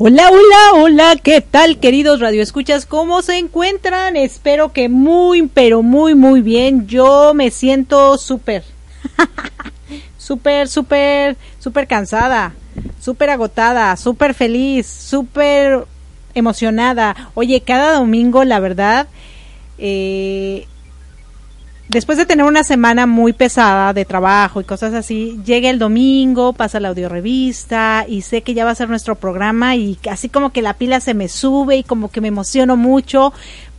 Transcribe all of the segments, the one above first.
Hola, hola, hola, ¿qué tal queridos radioescuchas? ¿Cómo se encuentran? Espero que muy, pero muy, muy bien. Yo me siento súper, súper, súper, súper cansada, súper agotada, súper feliz, súper emocionada. Oye, cada domingo, la verdad, eh, después de tener una semana muy pesada de trabajo y cosas así, llega el domingo, pasa la audiorevista y sé que ya va a ser nuestro programa y así como que la pila se me sube y como que me emociono mucho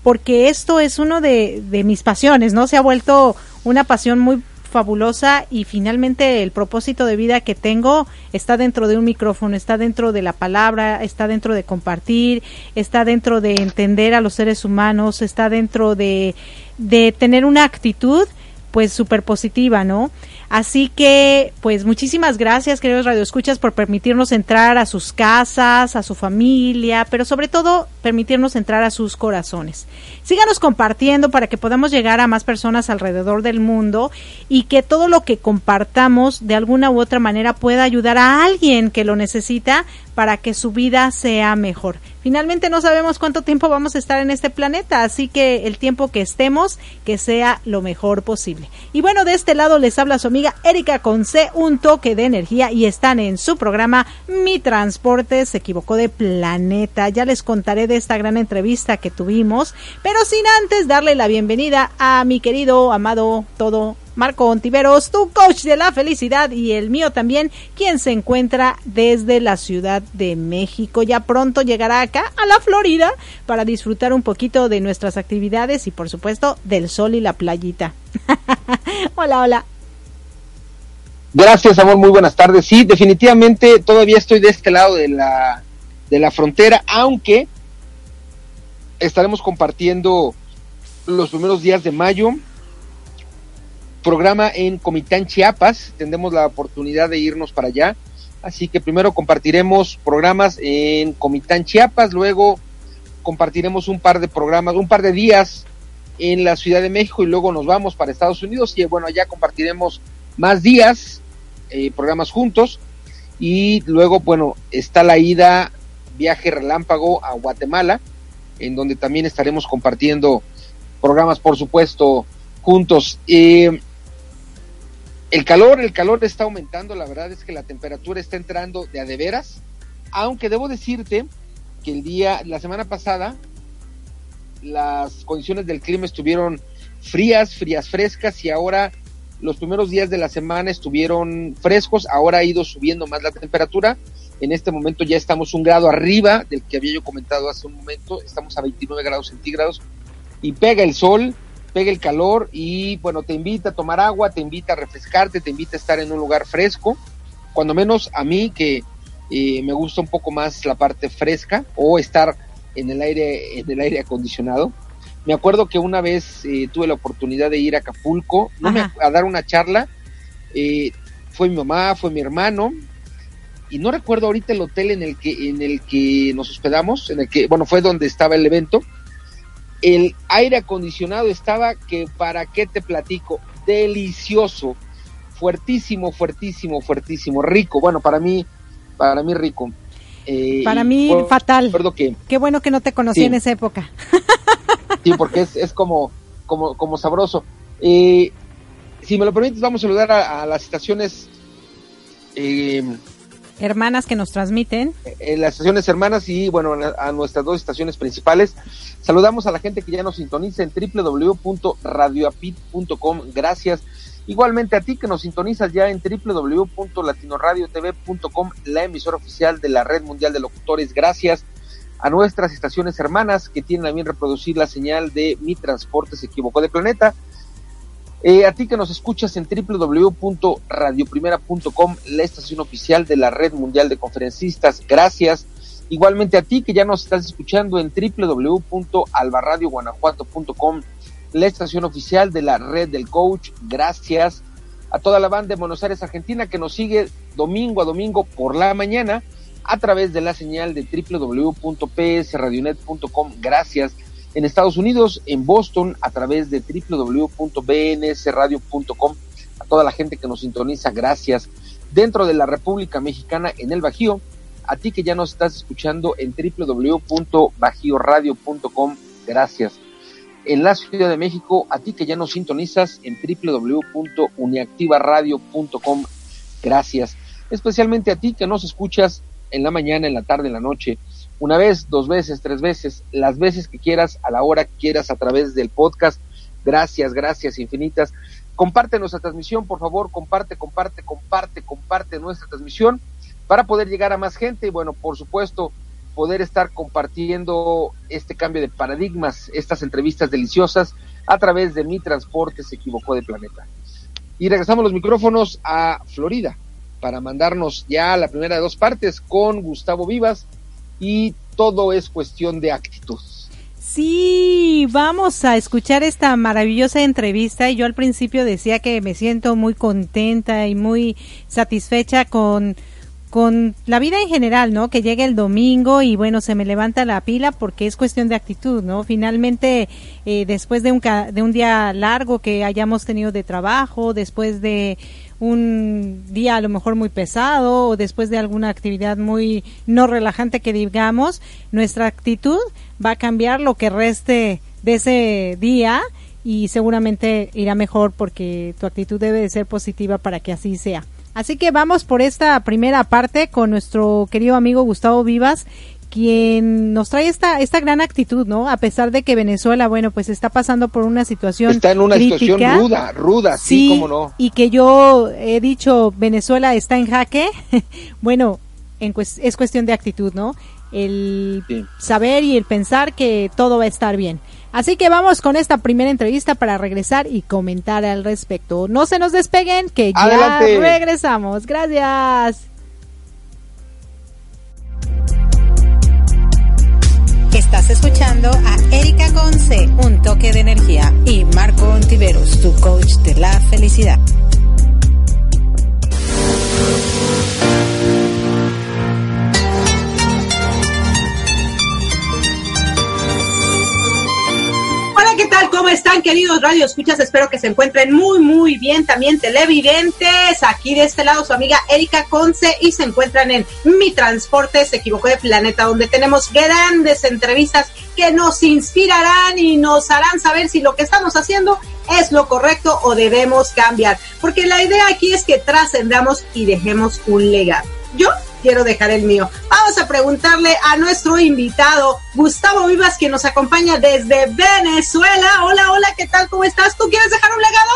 porque esto es uno de, de mis pasiones, ¿no? Se ha vuelto una pasión muy fabulosa y finalmente el propósito de vida que tengo está dentro de un micrófono, está dentro de la palabra, está dentro de compartir, está dentro de entender a los seres humanos, está dentro de, de tener una actitud pues súper positiva, ¿no? Así que, pues muchísimas gracias, queridos radioescuchas, por permitirnos entrar a sus casas, a su familia, pero sobre todo permitirnos entrar a sus corazones. Síganos compartiendo para que podamos llegar a más personas alrededor del mundo y que todo lo que compartamos de alguna u otra manera pueda ayudar a alguien que lo necesita para que su vida sea mejor. Finalmente no sabemos cuánto tiempo vamos a estar en este planeta, así que el tiempo que estemos, que sea lo mejor posible. Y bueno, de este lado les habla su amiga Erika Conce, un toque de energía y están en su programa Mi Transporte se equivocó de planeta. Ya les contaré de esta gran entrevista que tuvimos, pero sin antes darle la bienvenida a mi querido, amado, todo Marco Ontiveros, tu coach de la felicidad y el mío también, quien se encuentra desde la Ciudad de México. Ya pronto llegará acá a la Florida para disfrutar un poquito de nuestras actividades y por supuesto del sol y la playita. hola, hola. Gracias, amor, muy buenas tardes. Sí, definitivamente todavía estoy de este lado de la, de la frontera, aunque estaremos compartiendo los primeros días de mayo programa en Comitán, Chiapas. Tendremos la oportunidad de irnos para allá. Así que primero compartiremos programas en Comitán, Chiapas, luego compartiremos un par de programas, un par de días en la Ciudad de México y luego nos vamos para Estados Unidos y bueno, allá compartiremos más días, eh, programas juntos y luego, bueno, está la ida, viaje relámpago a Guatemala, en donde también estaremos compartiendo programas, por supuesto, juntos. Eh, el calor, el calor está aumentando, la verdad es que la temperatura está entrando de a de veras, aunque debo decirte que el día, la semana pasada, las condiciones del clima estuvieron frías, frías, frescas y ahora los primeros días de la semana estuvieron frescos, ahora ha ido subiendo más la temperatura. En este momento ya estamos un grado arriba del que había yo comentado hace un momento, estamos a 29 grados centígrados y pega el sol, pega el calor y bueno, te invita a tomar agua, te invita a refrescarte, te invita a estar en un lugar fresco, cuando menos a mí que eh, me gusta un poco más la parte fresca o estar en el aire, en el aire acondicionado. Me acuerdo que una vez eh, tuve la oportunidad de ir a Acapulco no me, a dar una charla, eh, fue mi mamá, fue mi hermano, y no recuerdo ahorita el hotel en el que en el que nos hospedamos, en el que bueno fue donde estaba el evento, el aire acondicionado estaba que para qué te platico, delicioso, fuertísimo, fuertísimo, fuertísimo, rico. Bueno, para mí, para mí rico. Eh, para mí fatal. Que, qué bueno que no te conocí en esa época. sí, porque es, es como, como, como sabroso. Eh, si me lo permites, vamos a saludar a, a las estaciones eh, hermanas que nos transmiten. En las estaciones hermanas y bueno, a nuestras dos estaciones principales. Saludamos a la gente que ya nos sintoniza en www.radioapit.com. Gracias. Igualmente a ti que nos sintonizas ya en www.latinoradiotv.com, la emisora oficial de la Red Mundial de Locutores. Gracias a nuestras estaciones hermanas que tienen a bien reproducir la señal de Mi Transporte se equivocó de planeta eh, a ti que nos escuchas en www.radioprimera.com, la estación oficial de la Red Mundial de Conferencistas, gracias. Igualmente a ti que ya nos estás escuchando en www.albarradioguanajuato.com, la estación oficial de la Red del Coach, gracias. A toda la banda de Buenos Aires, Argentina, que nos sigue domingo a domingo por la mañana a través de la señal de www.psradionet.com, gracias en Estados Unidos, en Boston, a través de www.bnsradio.com. A toda la gente que nos sintoniza, gracias. Dentro de la República Mexicana, en el Bajío, a ti que ya nos estás escuchando en www.bajioradio.com, gracias. En la Ciudad de México, a ti que ya nos sintonizas en www.uniactivaradio.com, gracias. Especialmente a ti que nos escuchas en la mañana, en la tarde, en la noche, una vez, dos veces, tres veces, las veces que quieras, a la hora que quieras, a través del podcast. Gracias, gracias infinitas. Comparte nuestra transmisión, por favor, comparte, comparte, comparte, comparte nuestra transmisión para poder llegar a más gente y bueno, por supuesto, poder estar compartiendo este cambio de paradigmas, estas entrevistas deliciosas a través de Mi Transporte se equivocó de planeta. Y regresamos los micrófonos a Florida para mandarnos ya la primera de dos partes con Gustavo Vivas y todo es cuestión de actitud. Sí, vamos a escuchar esta maravillosa entrevista y yo al principio decía que me siento muy contenta y muy satisfecha con con la vida en general, ¿no? Que llegue el domingo y bueno, se me levanta la pila porque es cuestión de actitud, ¿no? Finalmente, eh, después de un, de un día largo que hayamos tenido de trabajo, después de un día a lo mejor muy pesado o después de alguna actividad muy no relajante que digamos, nuestra actitud va a cambiar lo que reste de ese día y seguramente irá mejor porque tu actitud debe de ser positiva para que así sea. Así que vamos por esta primera parte con nuestro querido amigo Gustavo Vivas, quien nos trae esta esta gran actitud, ¿no? A pesar de que Venezuela, bueno, pues está pasando por una situación está en una situación ruda, ruda, sí, cómo no. Y que yo he dicho Venezuela está en jaque. bueno, en es cuestión de actitud, ¿no? El saber y el pensar que todo va a estar bien. Así que vamos con esta primera entrevista para regresar y comentar al respecto. No se nos despeguen, que ya regresamos. Gracias. Estás escuchando a Erika Conce, un toque de energía, y Marco Ontiveros, tu coach de la felicidad. Tal? ¿Cómo están, queridos radio escuchas? Espero que se encuentren muy, muy bien. También televidentes. Aquí de este lado su amiga Erika Conce y se encuentran en Mi Transporte se equivocó de planeta, donde tenemos grandes entrevistas que nos inspirarán y nos harán saber si lo que estamos haciendo es lo correcto o debemos cambiar. Porque la idea aquí es que trascendamos y dejemos un legado. Yo quiero dejar el mío. Vamos a preguntarle a nuestro invitado, Gustavo Vivas, que nos acompaña desde Venezuela. Hola, hola, ¿qué tal? ¿Cómo estás? ¿Tú quieres dejar un legado?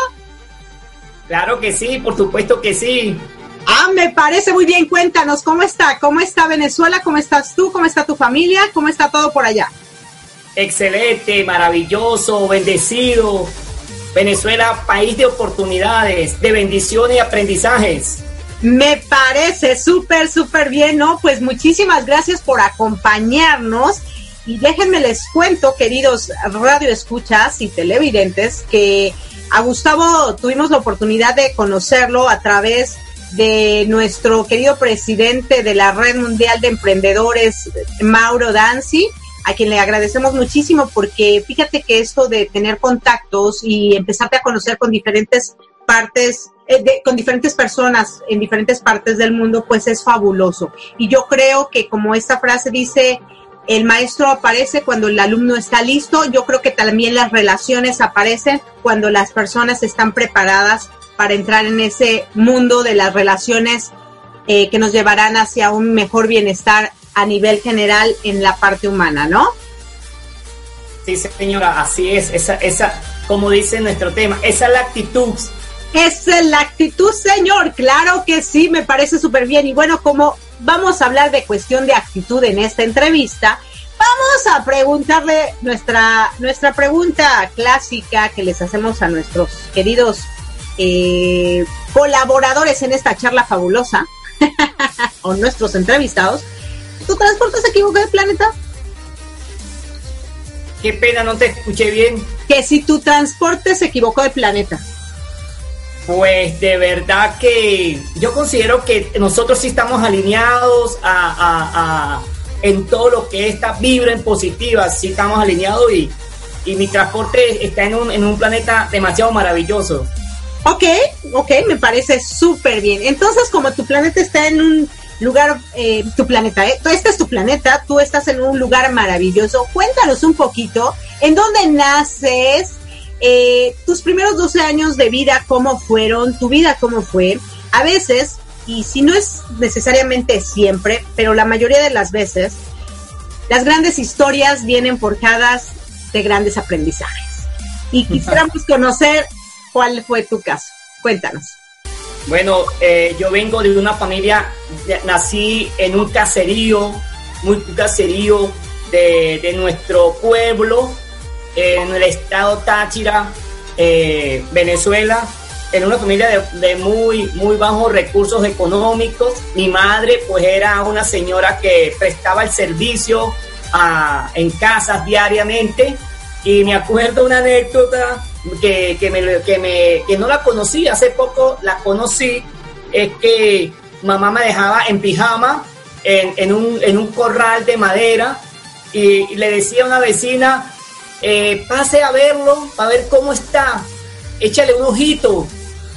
Claro que sí, por supuesto que sí. Ah, me parece muy bien. Cuéntanos, ¿cómo está? ¿Cómo está Venezuela? ¿Cómo estás tú? ¿Cómo está tu familia? ¿Cómo está todo por allá? Excelente, maravilloso, bendecido. Venezuela, país de oportunidades, de bendiciones y aprendizajes. Me parece súper, súper bien, ¿no? Pues muchísimas gracias por acompañarnos. Y déjenme les cuento, queridos radio escuchas y televidentes, que a Gustavo tuvimos la oportunidad de conocerlo a través de nuestro querido presidente de la Red Mundial de Emprendedores, Mauro Danzi, a quien le agradecemos muchísimo porque fíjate que esto de tener contactos y empezarte a conocer con diferentes partes eh, con diferentes personas en diferentes partes del mundo, pues es fabuloso. Y yo creo que como esta frase dice, el maestro aparece cuando el alumno está listo, yo creo que también las relaciones aparecen cuando las personas están preparadas para entrar en ese mundo de las relaciones eh, que nos llevarán hacia un mejor bienestar a nivel general en la parte humana, ¿no? Sí, señora, así es. Esa, esa, como dice nuestro tema, esa es la actitud esa es la actitud, señor. Claro que sí, me parece súper bien. Y bueno, como vamos a hablar de cuestión de actitud en esta entrevista, vamos a preguntarle nuestra, nuestra pregunta clásica que les hacemos a nuestros queridos eh, colaboradores en esta charla fabulosa, o nuestros entrevistados. ¿Tu transporte se equivocó de planeta? Qué pena, no te escuché bien. Que si tu transporte se equivocó de planeta. Pues de verdad que yo considero que nosotros sí estamos alineados a, en todo lo que esta vibra en positiva, sí estamos alineados y, y mi transporte está en un, en un planeta demasiado maravilloso. Ok, ok, me parece súper bien. Entonces, como tu planeta está en un lugar, eh, tu planeta, ¿eh? este es tu planeta, tú estás en un lugar maravilloso. Cuéntanos un poquito, ¿en dónde naces? Eh, tus primeros 12 años de vida, ¿cómo fueron? ¿Tu vida cómo fue? A veces, y si no es necesariamente siempre, pero la mayoría de las veces, las grandes historias vienen forjadas de grandes aprendizajes. Y quisiéramos conocer cuál fue tu caso. Cuéntanos. Bueno, eh, yo vengo de una familia, nací en un caserío muy caserío de, de nuestro pueblo, en el estado Táchira, eh, Venezuela, en una familia de, de, muy, muy bajos recursos económicos. Mi madre pues era una señora que prestaba el servicio a, en casas diariamente y me acuerdo una anécdota que, que, me, que, me, que no la conocí, hace poco la conocí, es que mamá me dejaba en pijama en, en, un, en un corral de madera y, le decía a una vecina, eh, pase a verlo, a ver cómo está, échale un ojito.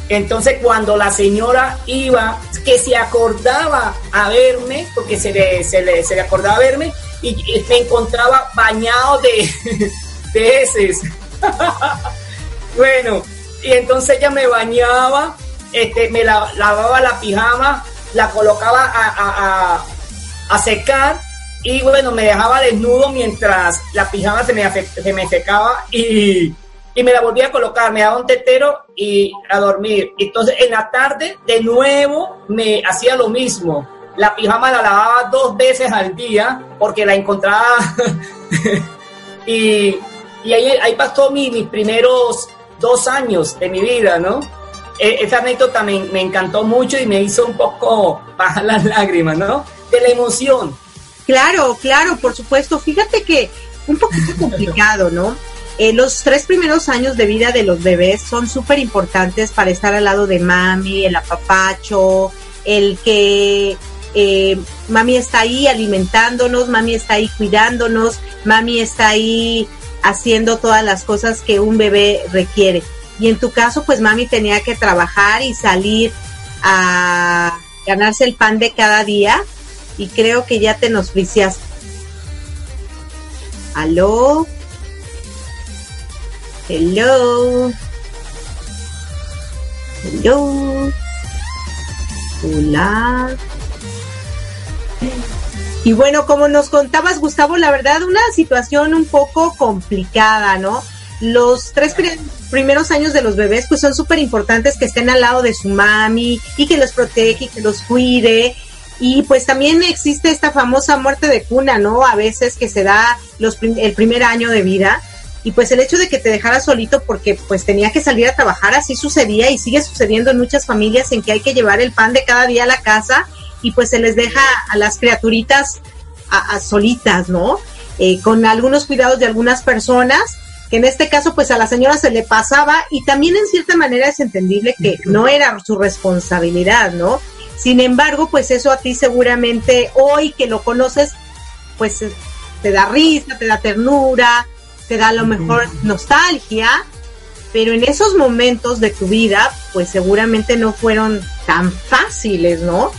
Entonces cuando la señora iba, que se acordaba a verme, porque se le, se le, se le acordaba verme, y me encontraba bañado de, de heces. bueno, y entonces ella me bañaba, este, me la, lavaba la pijama, la colocaba a, a, a, secar y bueno, me dejaba desnudo mientras la pijama se me, se me secaba y, y, me la volvía a colocar, me daba un tetero y a dormir. Entonces en la tarde de nuevo me hacía lo mismo. La pijama la lavaba dos veces al día porque la encontraba y, y ahí, ahí pasó mi, mis primeros dos años de mi vida, ¿no? E, esa anécdota me, me, encantó mucho y me hizo un poco bajar las lágrimas, ¿no? De la emoción. Claro, claro, por supuesto. Fíjate que un poquito complicado, ¿no? Eh, los tres primeros años de vida de los bebés son súper importantes para estar al lado de mami, el apapacho, el que eh, mami está ahí alimentándonos, mami está ahí cuidándonos, mami está ahí haciendo todas las cosas que un bebé requiere. Y en tu caso, pues mami tenía que trabajar y salir a ganarse el pan de cada día. Y creo que ya te nos friciaste. ¿Aló? Hello. Hello. Hola. Y bueno, como nos contabas, Gustavo, la verdad, una situación un poco complicada, ¿no? Los tres primeros años de los bebés, pues son súper importantes que estén al lado de su mami y que los protege y que los cuide. Y pues también existe esta famosa muerte de cuna, ¿no? A veces que se da los el primer año de vida. Y pues el hecho de que te dejara solito porque pues tenía que salir a trabajar, así sucedía y sigue sucediendo en muchas familias en que hay que llevar el pan de cada día a la casa y pues se les deja a las criaturitas a, solitas, ¿no? Eh, con algunos cuidados de algunas personas, que en este caso pues a la señora se le pasaba y también en cierta manera es entendible que no era su responsabilidad, ¿no? Sin embargo, pues eso a ti seguramente hoy que lo conoces, pues te da risa, te da ternura, te da a lo mejor nostalgia, pero en esos momentos de tu vida, pues seguramente no fueron tan fáciles, ¿no?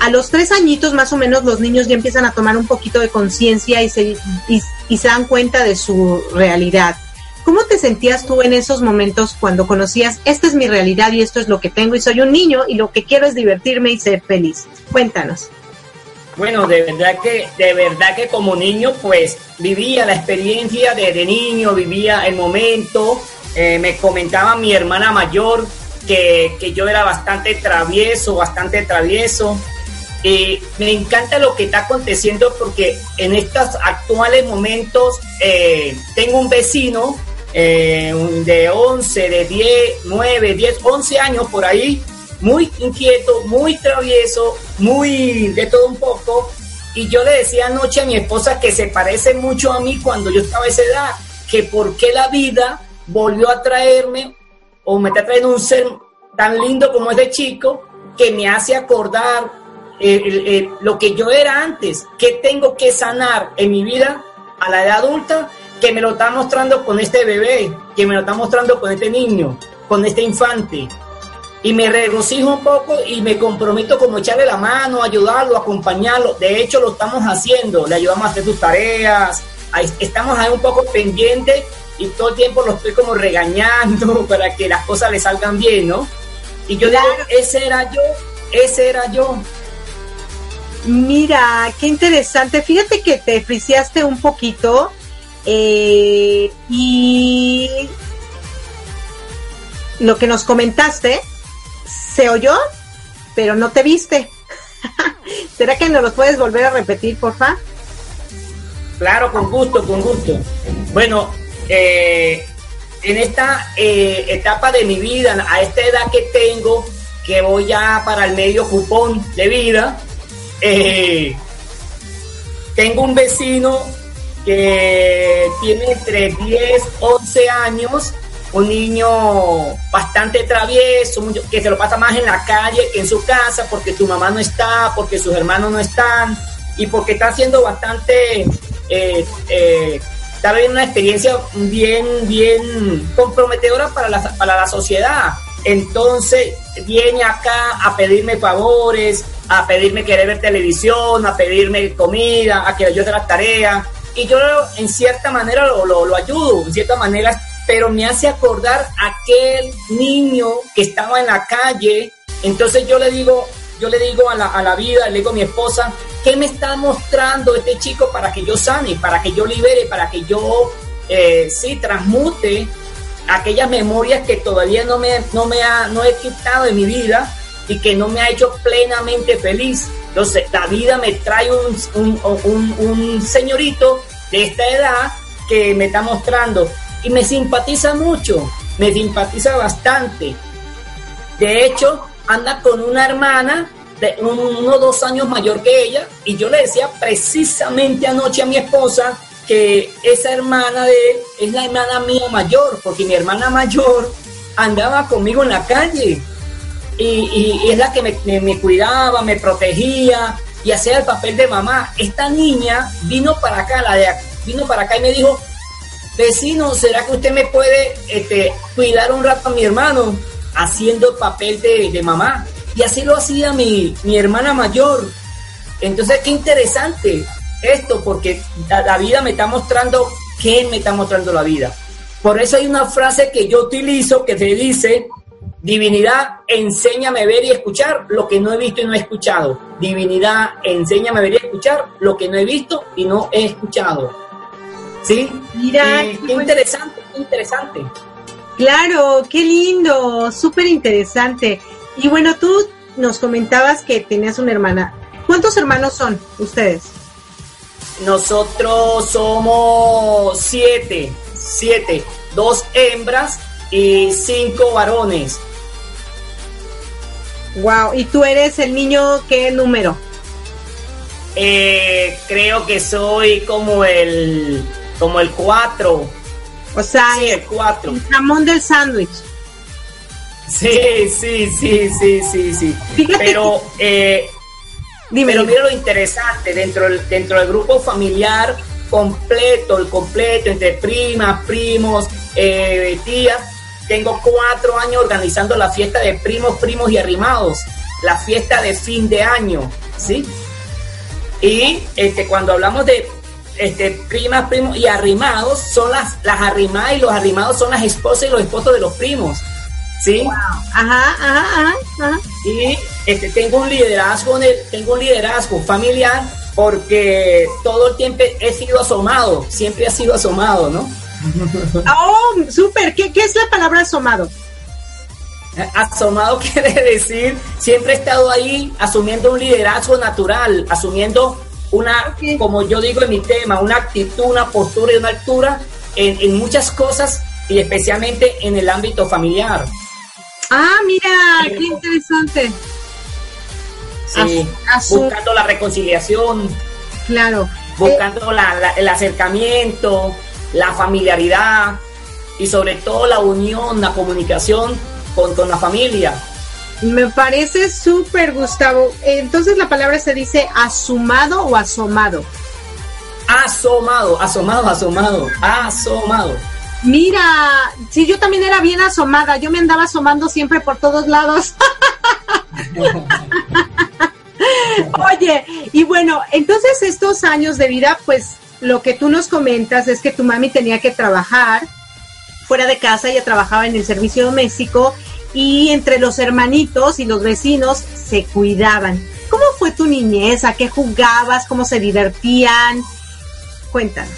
a los tres añitos más o menos los niños ya empiezan a tomar un poquito de conciencia y se, y, se dan cuenta de su realidad. ¿Cómo te sentías tú en esos momentos cuando conocías, esta es mi realidad y esto es lo que tengo y soy un niño y lo que quiero es divertirme y ser feliz? Cuéntanos. Bueno, de verdad que, de verdad que como niño, pues vivía la experiencia de, niño, vivía el momento. Eh, me comentaba mi hermana mayor que, que yo era bastante travieso, bastante travieso. Eh, me encanta lo que está aconteciendo porque en estos actuales momentos eh, tengo un vecino eh, de 11, de 10, 9, 10, 11 años por ahí, muy inquieto, muy travieso, muy de todo un poco. Y yo le decía anoche a mi esposa que se parece mucho a mí cuando yo estaba a esa edad, que por qué la vida volvió a traerme o me está trayendo un ser tan lindo como ese chico que me hace acordar lo que yo era antes, que tengo que sanar en mi vida a la edad adulta, que me lo está mostrando con este bebé, que me lo está mostrando con este niño, con este infante. Y me regocijo un poco y me comprometo como echarle la mano, ayudarlo, acompañarlo. De hecho, lo estamos haciendo, le ayudamos a hacer sus tareas, estamos ahí un poco pendientes y todo el tiempo lo estoy como regañando para que las cosas le salgan bien, ¿no? Y yo digo, ese era yo, ese era yo. Mira, qué interesante. Fíjate que te friciaste un poquito eh, y lo que nos comentaste se oyó, pero no te viste. ¿Será que nos lo puedes volver a repetir, porfa? Claro, con gusto, con gusto. Bueno, eh, en esta eh, etapa de mi vida, a esta edad que tengo, que voy ya para el medio cupón de vida, tengo un vecino que tiene entre 10, 11 años, un niño bastante travieso, que se lo pasa más en la calle que en su casa, porque su mamá no está, porque sus hermanos no están, y porque está haciendo bastante eh, eh, está viviendo una experiencia bien, bien comprometedora para la, para la sociedad. Entonces viene acá a pedirme favores, a pedirme querer ver televisión, a pedirme comida, a que yo haga las tareas. Y yo en cierta manera lo, lo, ayudo, en cierta manera, pero me hace acordar aquel niño que estaba en la calle. Entonces yo le digo, yo le digo a la, a la vida, le digo a mi esposa, ¿qué me está mostrando este chico para que yo sane, para que yo libere, para que yo, eh, sí, transmute aquellas memorias que todavía no me, no me ha, no he quitado de mi vida y que no me ha hecho plenamente feliz? Entonces, la vida me trae un, un, un, señorito de esta edad que me está mostrando y me simpatiza mucho, me simpatiza bastante. De hecho, anda con una hermana de uno o dos años mayor que ella y yo le decía precisamente anoche a mi esposa que esa hermana de él es la hermana mía mayor, porque mi hermana mayor andaba conmigo en la calle y, es la que me, cuidaba, me protegía y hacía el papel de mamá. Esta niña vino para acá, la de vino para acá y me dijo, vecino, ¿será que usted me puede este, cuidar un rato a mi hermano? Haciendo el papel de, mamá. Y así lo hacía mi, mi hermana mayor. Entonces, qué interesante esto, porque la, la vida me está mostrando qué me está mostrando la vida. Por eso hay una frase que yo utilizo que se dice, divinidad, enséñame a ver y escuchar lo que no he visto y no he escuchado. Divinidad, enséñame a ver y escuchar lo que no he visto y no he escuchado. ¿Sí? Mira, Y qué interesante, qué interesante. Claro, qué lindo, súper interesante. Y bueno, tú nos comentabas que tenías una hermana. ¿Cuántos hermanos son ustedes? Nosotros somos siete, siete, dos hembras y cinco varones. Wow, ¿y tú eres el niño qué número? Eh, creo que soy como el, como el cuatro. O sea, Sí, el cuatro. el jamón del sándwich. Sí, sí, sí, sí, sí, sí. Fíjate Pero, eh, Dime, pero mira lo interesante, dentro del, dentro del grupo familiar completo, el completo, entre primas, primos, eh, tías, tengo cuatro años organizando la fiesta de primos, primos y arrimados, la fiesta de fin de año, ¿sí? Y este, cuando hablamos de este, primas, primos y arrimados, son las, las arrimadas y los arrimados son las esposas y los esposos de los primos, ¿sí? Ajá, ajá, ajá, ajá. y este, tengo un liderazgo en el- tengo un liderazgo familiar porque todo el tiempo he sido asomado, siempre he sido asomado, ¿no? Oh, súper. ¿Qué, ¿Qué es la palabra asomado? Asomado quiere decir siempre he estado ahí asumiendo un liderazgo natural, asumiendo una, como yo digo en mi tema, una actitud, una postura y una altura en, en muchas cosas y especialmente en el ámbito familiar. Ah, mira, qué interesante. Sí, As- buscando la reconciliación, Claro. buscando la- la- el acercamiento, la familiaridad y sobre todo la unión, la comunicación con, con la familia. Me parece súper, Gustavo. Entonces la palabra se dice asumado o asomado. Asomado, asomado, asomado, asomado. Mira, sí, yo también era bien asomada. Yo me andaba asomando siempre por todos lados. Oye, y bueno, entonces estos años de vida, pues lo que tú nos comentas es que tu mami tenía que trabajar fuera de casa, ella trabajaba en el servicio doméstico y entre los hermanitos y los vecinos se cuidaban. ¿Cómo fue tu niñez? ¿A qué jugabas? ¿Cómo se divertían? Cuéntanos.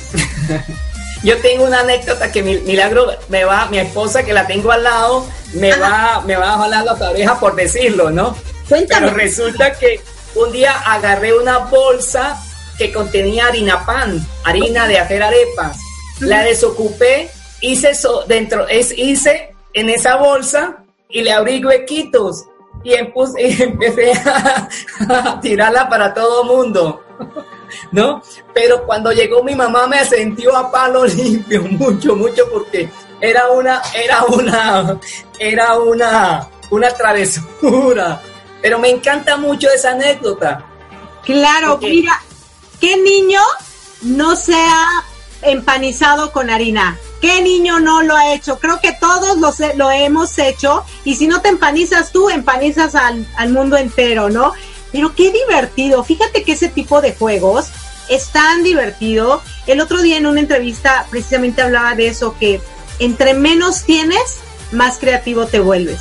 Yo tengo una anécdota que mi- Milagro me va, mi esposa que la tengo al lado, me va, me va a jalar la oreja por decirlo, ¿no? Cuéntame. Pero resulta que un día agarré una bolsa que contenía harina pan, harina de hacer arepas. La desocupé, hice eso dentro, es, hice en esa bolsa y le abrí huequitos y, empecé a, a tirarla para todo mundo. ¿No? Pero cuando llegó mi mamá me sentió a palo limpio, mucho, mucho, porque era una, era una, era una, una travesura. Pero me encanta mucho esa anécdota. Claro, mira, ¿qué niño no se ha empanizado con harina? ¿Qué niño no lo ha hecho? Creo que todos lo, hemos hecho y si no te empanizas tú, empanizas al, al mundo entero, ¿no? Pero qué divertido. Fíjate que ese tipo de juegos es tan divertido. El otro día en una entrevista precisamente hablaba de eso, que entre menos tienes, más creativo te vuelves.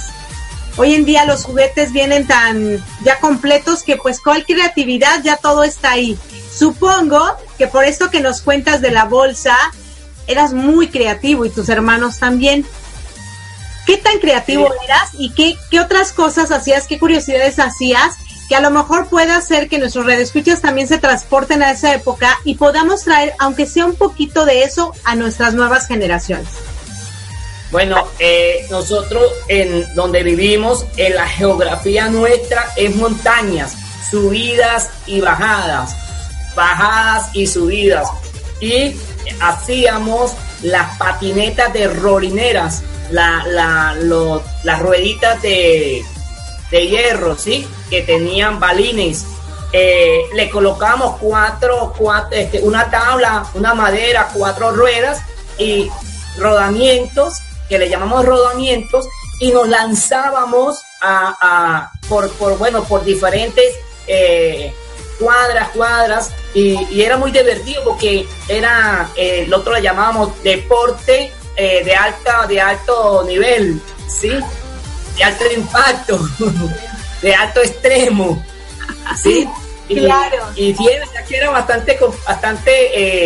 Hoy en día los juguetes vienen tan ya completos que pues cuál creatividad ya todo está ahí. Supongo que por esto que nos cuentas de la bolsa, eras muy creativo y tus hermanos también. ¿Qué tan creativo eras y qué, qué otras cosas hacías, qué curiosidades hacías que a lo mejor pueda hacer que nuestros radioescuchas también se transporten a esa época y podamos traer, aunque sea un poquito de eso, a nuestras nuevas generaciones? Bueno, eh, nosotros en donde vivimos, en la geografía nuestra es montañas, subidas y bajadas, bajadas y subidas. Y hacíamos las patinetas de rolineras, la, la, lo- las rueditas de, de hierro, ¿sí? Que tenían balines. Eh, le colocamos cuatro, cuatro este, una tabla, una madera, cuatro ruedas y rodamientos, que le llamamos rodamientos, y nos lanzábamos a, a- por, por, bueno, por diferentes eh, cuadras, cuadras, y, y era muy divertido porque era, eh, el otro le llamábamos deporte eh, de alta, de alto nivel, ¿sí? De alto impacto, de alto extremo, ¿sí? Y, Claro. y sí, que era bastante, bastante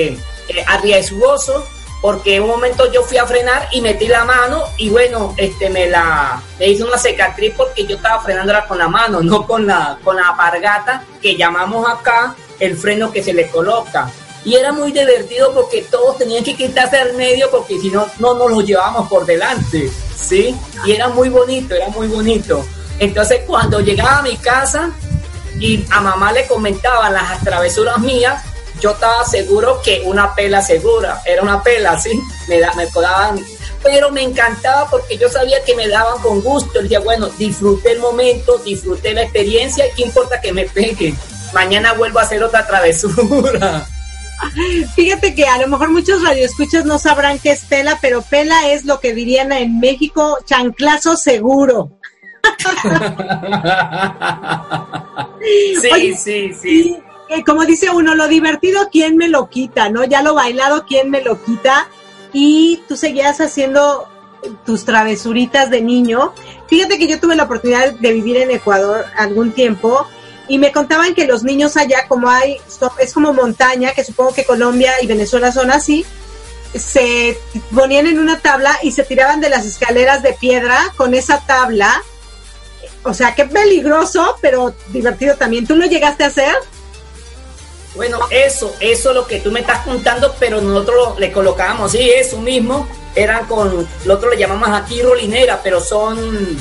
eh, eh, arriesgoso porque en un momento yo fui a frenar y metí la mano y bueno, este me la me hizo una cicatriz porque yo estaba frenándola con la mano, no con la con la apargata que llamamos acá el freno que se le coloca. Y era muy divertido porque todos tenían que quitarse al medio porque si no, no nos lo llevábamos por delante, ¿sí? Y era muy bonito, era muy bonito. Entonces cuando llegaba a mi casa y a mamá le comentaba las travesuras mías, yo estaba seguro que una pela segura, era una pela, sí, me, me daban, pero me encantaba porque yo sabía que me daban con gusto, el día, bueno, disfruté el momento, disfruté la experiencia, ¿qué importa que me peguen? Mañana vuelvo a hacer otra travesura. Fíjate que a lo mejor muchos radioescuchas no sabrán qué es pela, pero pela es lo que dirían en México chanclazo seguro. Sí, Oye, sí, sí. eh, como dice uno, lo divertido, ¿quién me lo quita? ¿No? Ya lo bailado, ¿quién me lo quita? Y tú seguías haciendo tus travesuritas de niño. Fíjate que yo tuve la oportunidad de vivir en Ecuador algún tiempo y me contaban que los niños allá, como hay, es como montaña, que supongo que Colombia y Venezuela son así, se ponían en una tabla y se tiraban de las escaleras de piedra con esa tabla. O sea, qué peligroso, pero divertido también. ¿Tú lo llegaste a hacer? Bueno, eso, eso es lo que tú me estás contando, pero nosotros le colocábamos, sí, eso mismo, eran con, nosotros le llamamos aquí rolinera, pero son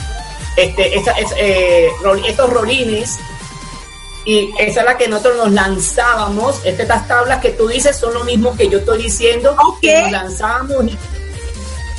este, eh, estos rolines, y esa es la que nosotros nos lanzábamos, estas tablas que tú dices son lo mismo que yo estoy diciendo, que nos lanzábamos y,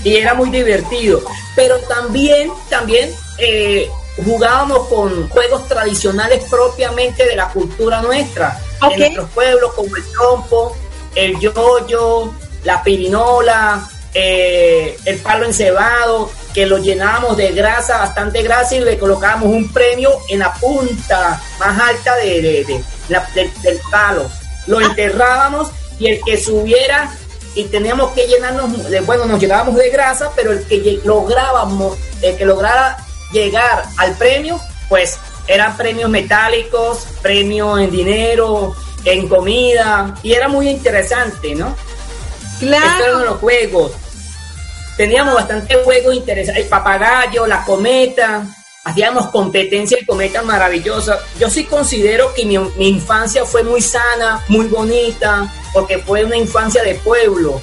y era muy divertido, pero también, también eh, jugábamos con juegos tradicionales propiamente de la cultura nuestra, Ok. de nuestros pueblos, como el trompo, el yoyo, la pirinola, eh, el palo encebado, que lo llenábamos de grasa, bastante grasa, y le colocábamos un premio en la punta más alta de, de- de- la- del- palo. Lo enterrábamos y el que subiera y teníamos que llenarnos, de, bueno, nos llenábamos de grasa, pero el que lográbamos, el que lograra llegar al premio, pues eran premios metálicos, premios en dinero, en comida, y era muy interesante, ¿no? Claro. Estos eran los juegos. Teníamos bastante juegos interesantes, el papagayo, la cometa, hacíamos competencia y cometas maravillosas. Yo sí considero que mi, infancia fue muy sana, muy bonita, porque fue una infancia de pueblo.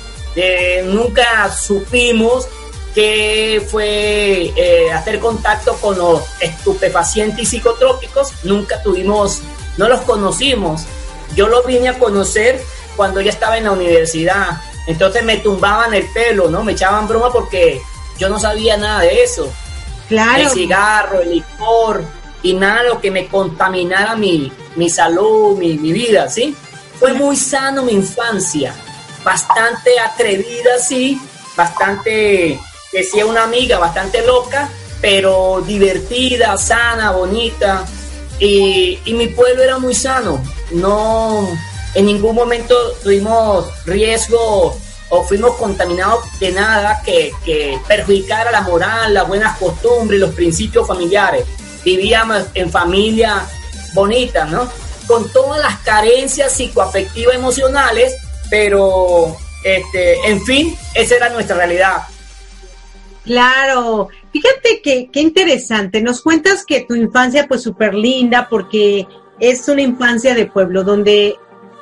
Nunca supimos que fue eh, hacer contacto con los estupefacientes y psicotrópicos, nunca tuvimos, no los conocimos. Yo los vine a conocer cuando ya estaba en la universidad. Entonces me tumbaban el pelo, ¿no? Me echaban broma porque yo no sabía nada de eso. Claro. El cigarro, el licor y nada lo que me contaminara mi, mi salud, mi, mi vida, ¿sí? Fue muy sano mi infancia, bastante atrevida, sí, bastante, decía una amiga, bastante loca, pero divertida, sana, bonita. Y, y mi pueblo era muy sano, no, en ningún momento tuvimos riesgo o fuimos contaminados de nada que, perjudicara la moral, las buenas costumbres, los principios familiares. Vivíamos en familia bonita, ¿no? Con todas las carencias psicoafectivas emocionales, pero, este, en fin, esa era nuestra realidad. Claro, fíjate que qué interesante. Nos cuentas que tu infancia pues súper linda porque es una infancia de pueblo donde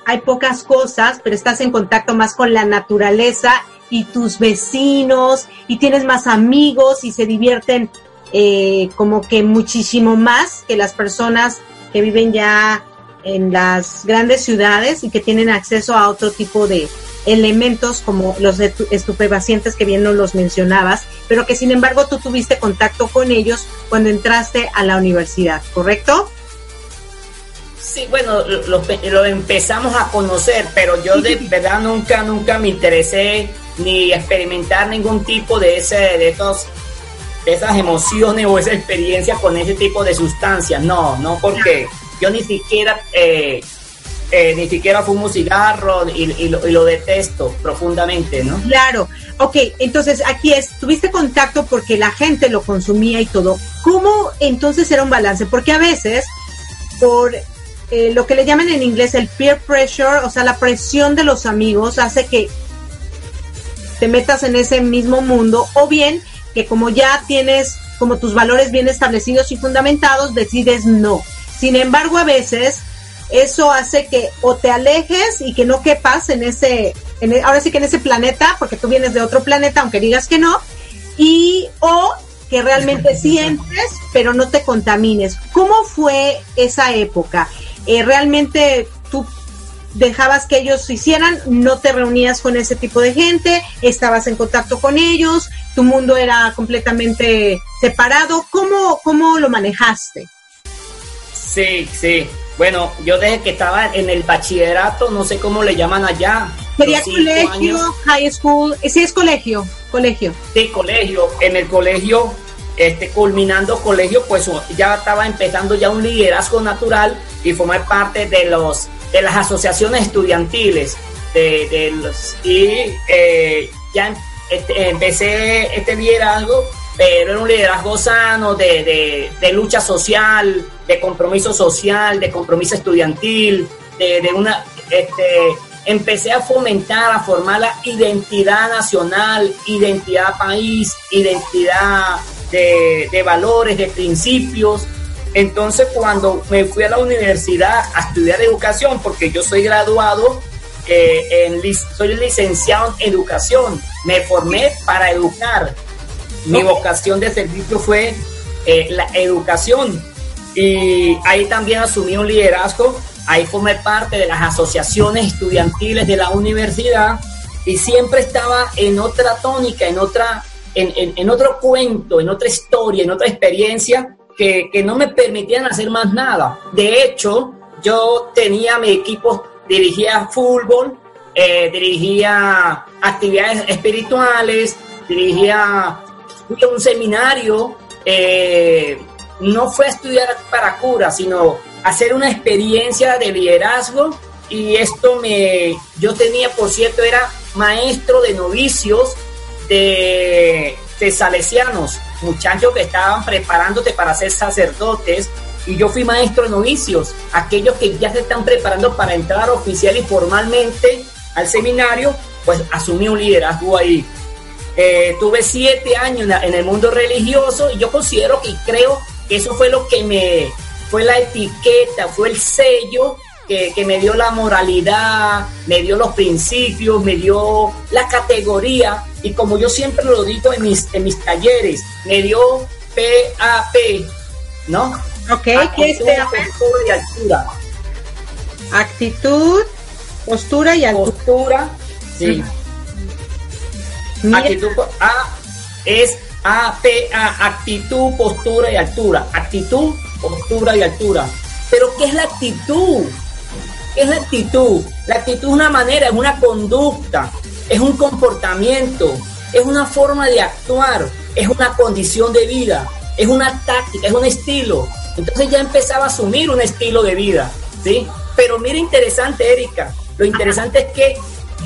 hay pocas cosas, pero estás en contacto más con la naturaleza y tus vecinos y tienes más amigos y se divierten eh, como que muchísimo más que las personas que viven ya en las grandes ciudades y que tienen acceso a otro tipo de elementos como los estupefacientes que bien no los mencionabas, pero que sin embargo tú tuviste contacto con ellos cuando entraste a la universidad, ¿correcto? Sí, bueno, lo, lo, empezamos a conocer, pero yo de verdad nunca, nunca me interesé ni experimentar ningún tipo de ese, de esos, de esas emociones o esa experiencia con ese tipo de sustancias. No, no, porque yo ni siquiera, eh, eh, ni siquiera fumo cigarro y, y, lo, y, lo, detesto profundamente, ¿no? Claro. Ok, entonces aquí es, tuviste contacto porque la gente lo consumía y todo. ¿Cómo entonces era un balance? Porque a veces, por eh, lo que le llaman en inglés el peer pressure, o sea, la presión de los amigos hace que te metas en ese mismo mundo o bien que como ya tienes como tus valores bien establecidos y fundamentados, decides no. Sin embargo, a veces eso hace que o te alejes y que no quepas en ese, en e, ahora sí que en ese planeta, porque tú vienes de otro planeta, aunque digas que no, y o que realmente sí entres, pero no te contamines. ¿Cómo fue esa época? Eh, realmente tú dejabas que ellos hicieran, no te reunías con ese tipo de gente, estabas en contacto con ellos, tu mundo era completamente separado. ¿Cómo, cómo lo manejaste? Sí, sí. Bueno, yo desde que estaba en el bachillerato, no sé cómo le llaman allá. Sería colegio, años. high school, sí es colegio, colegio. Sí, colegio. En el colegio, este, culminando colegio, pues ya estaba empezando ya un liderazgo natural y formar parte de los de las asociaciones estudiantiles de, de los, y eh, ya este, empecé este liderazgo pero era un liderazgo sano de, de, de, lucha social de compromiso social de compromiso estudiantil de, de una este, empecé a fomentar a formar la identidad nacional identidad país identidad de, de valores de principios entonces, cuando me fui a la universidad a estudiar educación, porque yo soy graduado, eh, en, soy licenciado en educación, me formé para educar. Mi vocación de servicio fue eh, la educación. Y ahí también asumí un liderazgo, ahí formé parte de las asociaciones estudiantiles de la universidad y siempre estaba en otra tónica, en, otra, en, otro cuento, en otra historia, en otra experiencia que, que no me permitían hacer más nada. De hecho, yo tenía mi equipo, dirigía fútbol, eh, dirigía actividades espirituales, dirigía un seminario, eh, no fue a estudiar para cura, sino hacer una experiencia de liderazgo y esto me, yo tenía, por cierto, era maestro de novicios de, salesianos muchachos que estaban preparándote para ser sacerdotes y yo fui maestro de novicios, aquellos que ya se están preparando para entrar oficial y formalmente al seminario, pues asumí un liderazgo ahí. Eh, tuve siete años en, el mundo religioso y yo considero y creo eso fue lo que me, fue la etiqueta, fue el sello que, que, me dio la moralidad, me dio los principios, me dio la categoría y como yo siempre lo digo en mis, en mis talleres, me dio PAP, ¿no? Ok, ¿qué es PAP? Postura y altura. Actitud, postura y altura. Postura, sí. Actitud, A es APA, actitud, postura y altura. Actitud, postura y altura. Pero ¿qué es la actitud? ¿Qué es la actitud? La actitud es una manera, es una conducta, es un comportamiento, es una forma de actuar, es una condición de vida, es una táctica, es un estilo. Entonces ya empezaba a asumir un estilo de vida, ¿sí? Pero mira interesante, Erika, lo interesante es que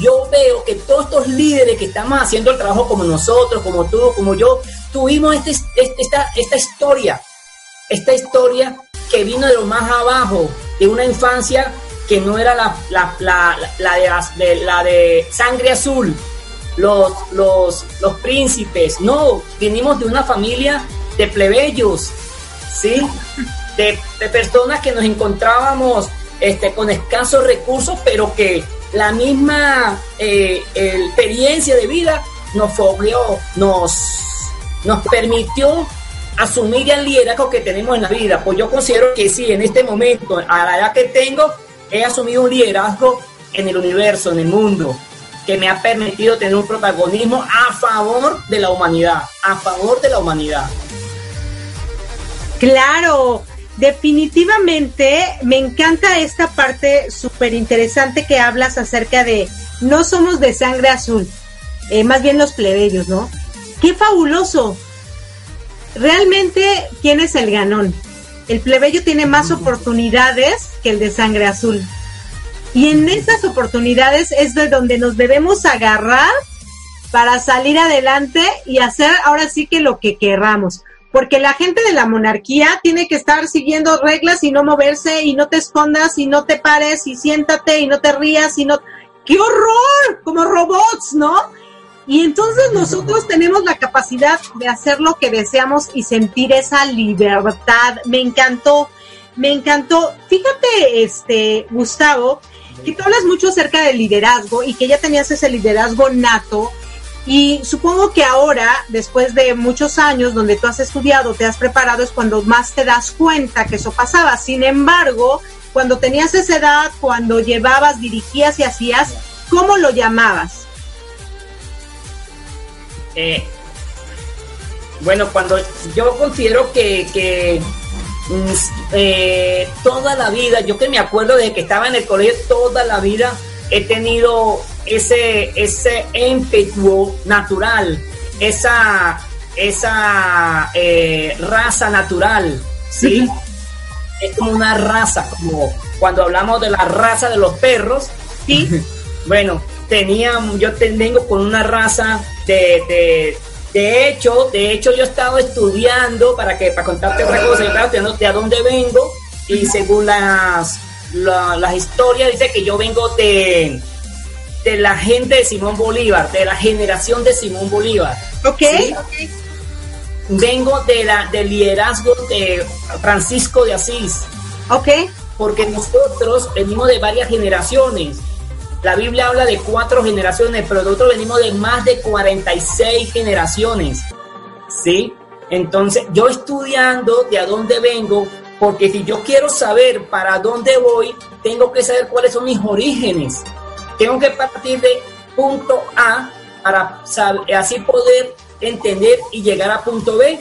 yo veo que todos estos líderes que estamos haciendo el trabajo como nosotros, como tú, como yo, tuvimos este, este, esta, esta historia, esta historia que vino de lo más abajo, de una infancia que no era la, la, la, de, la de sangre azul, los, los, los príncipes, no, venimos de una familia de plebeyos, ¿sí? De, de personas que nos encontrábamos este, con escasos recursos, pero que la misma eh, experiencia de vida nos fogueó, nos, nos permitió asumir el liderazgo que tenemos en la vida. Pues yo considero que sí, en este momento, a la edad que tengo, he asumido un liderazgo en el universo, en el mundo, que me ha permitido tener un protagonismo a favor de la humanidad, a favor de la humanidad. Claro, definitivamente me encanta esta parte súper interesante que hablas acerca de no somos de sangre azul, eh, más bien los plebeyos, ¿no? ¡Qué fabuloso! Realmente, ¿quién es el ganón? El plebeyo tiene más oportunidades que el de sangre azul. Y en esas oportunidades es de donde nos debemos agarrar para salir adelante y hacer ahora sí que lo que querramos porque la gente de la monarquía tiene que estar siguiendo reglas y no moverse y no te escondas y no te pares y siéntate y no te rías y no... ¡Qué horror! Como robots, ¿no? Y entonces nosotros tenemos la capacidad de hacer lo que deseamos y sentir esa libertad. Me encantó, me encantó. Fíjate, este, Gustavo, que tú hablas mucho acerca del liderazgo y que ya tenías ese liderazgo nato y supongo que ahora, después de muchos años donde tú has estudiado, te has preparado, es cuando más te das cuenta que eso pasaba. Sin embargo, cuando tenías esa edad, cuando llevabas, dirigías y hacías, ¿cómo lo llamabas? Eh, bueno, cuando yo considero que, que mm, eh, toda la vida, yo que me acuerdo de que estaba en el colegio, toda la vida he tenido ese, ese ímpetu natural, esa, esa eh, raza natural, ¿sí? Es como una raza, como cuando hablamos de la raza de los perros, ¿sí? bueno, tenía, yo tengo con una raza de, de, de hecho, de hecho yo he estado estudiando, para que, para contarte otra cosa, yo estaba estudiando de a dónde vengo, y según las, las historias dice que yo vengo de de la gente de Simón Bolívar, de la generación de Simón Bolívar. Ok. Vengo de la, del liderazgo de Francisco de Asís. Ok. Porque nosotros venimos de varias generaciones. La Biblia habla de cuatro generaciones, pero nosotros venimos de más de 46 generaciones. ¿Sí? Entonces, yo estudiando de a dónde vengo, porque si yo quiero saber para dónde voy, tengo que saber cuáles son mis orígenes tengo que partir de punto A para así poder entender y llegar a punto B,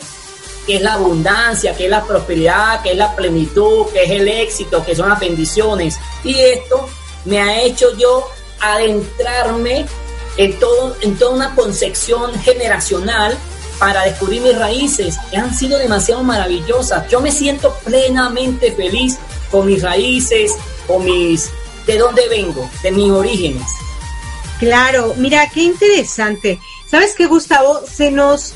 que es la abundancia, que es la prosperidad, que es la plenitud, que es el éxito, que son las bendiciones. Y esto me ha hecho yo adentrarme en, todo, en toda una concepción generacional para descubrir mis raíces, han sido demasiado maravillosas. Yo me siento plenamente feliz con mis raíces, con mis de dónde vengo, de mis orígenes. Claro, mira, qué interesante. ¿Sabes qué, Gustavo? Se nos,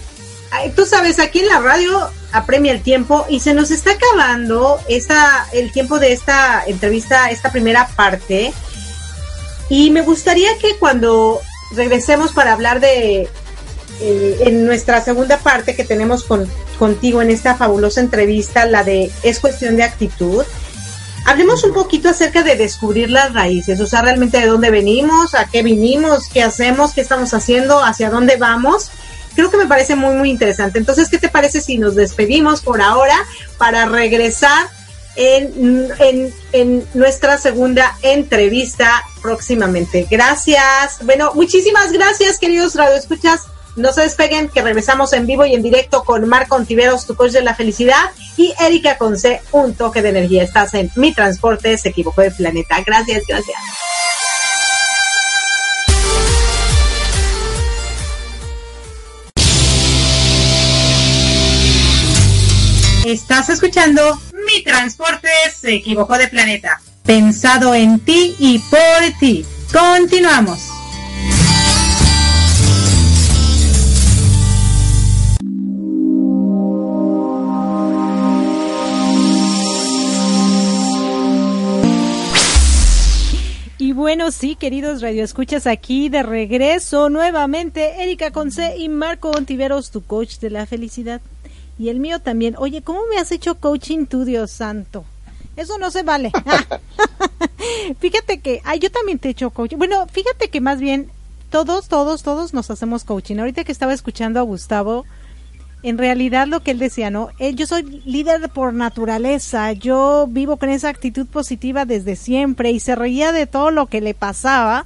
tú sabes, aquí en la radio apremia el tiempo y se nos está acabando esta, el tiempo de esta entrevista, esta primera parte. Y me gustaría que cuando regresemos para hablar de eh, en nuestra segunda parte que tenemos con, contigo en esta fabulosa entrevista, la de Es cuestión de actitud, hablemos un poquito acerca de descubrir las raíces, o sea, realmente de dónde venimos, a qué vinimos, qué hacemos, qué estamos haciendo, hacia dónde vamos. Creo que me parece muy, muy interesante. Entonces, ¿qué te parece si nos despedimos por ahora para regresar en, en, en nuestra segunda entrevista próximamente? Gracias. Bueno, muchísimas gracias, queridos radioescuchas. No se despeguen, que regresamos en vivo y en directo con Marco Ontiveros, tu coach de la felicidad, y Erika Conce, un toque de energía. Estás en Mi Transporte, se equivocó de planeta. Gracias, gracias. Estás escuchando Mi Transporte se equivocó de planeta. Pensado en ti y por ti. Continuamos. Y bueno, sí, queridos radioescuchas, aquí de regreso nuevamente Erika Conce y Marco Ontiveros, tu coach de la felicidad. Y el mío también. Oye, ¿cómo me has hecho coaching tú, Dios santo? Eso no se vale. fíjate que, ay, yo también te he hecho coaching. Bueno, fíjate que más bien todos, todos, todos nos hacemos coaching. Ahorita que estaba escuchando a Gustavo, en realidad lo que él decía, ¿no? Eh, yo soy líder por naturaleza, yo vivo con esa actitud positiva desde siempre y se reía de todo lo que le pasaba.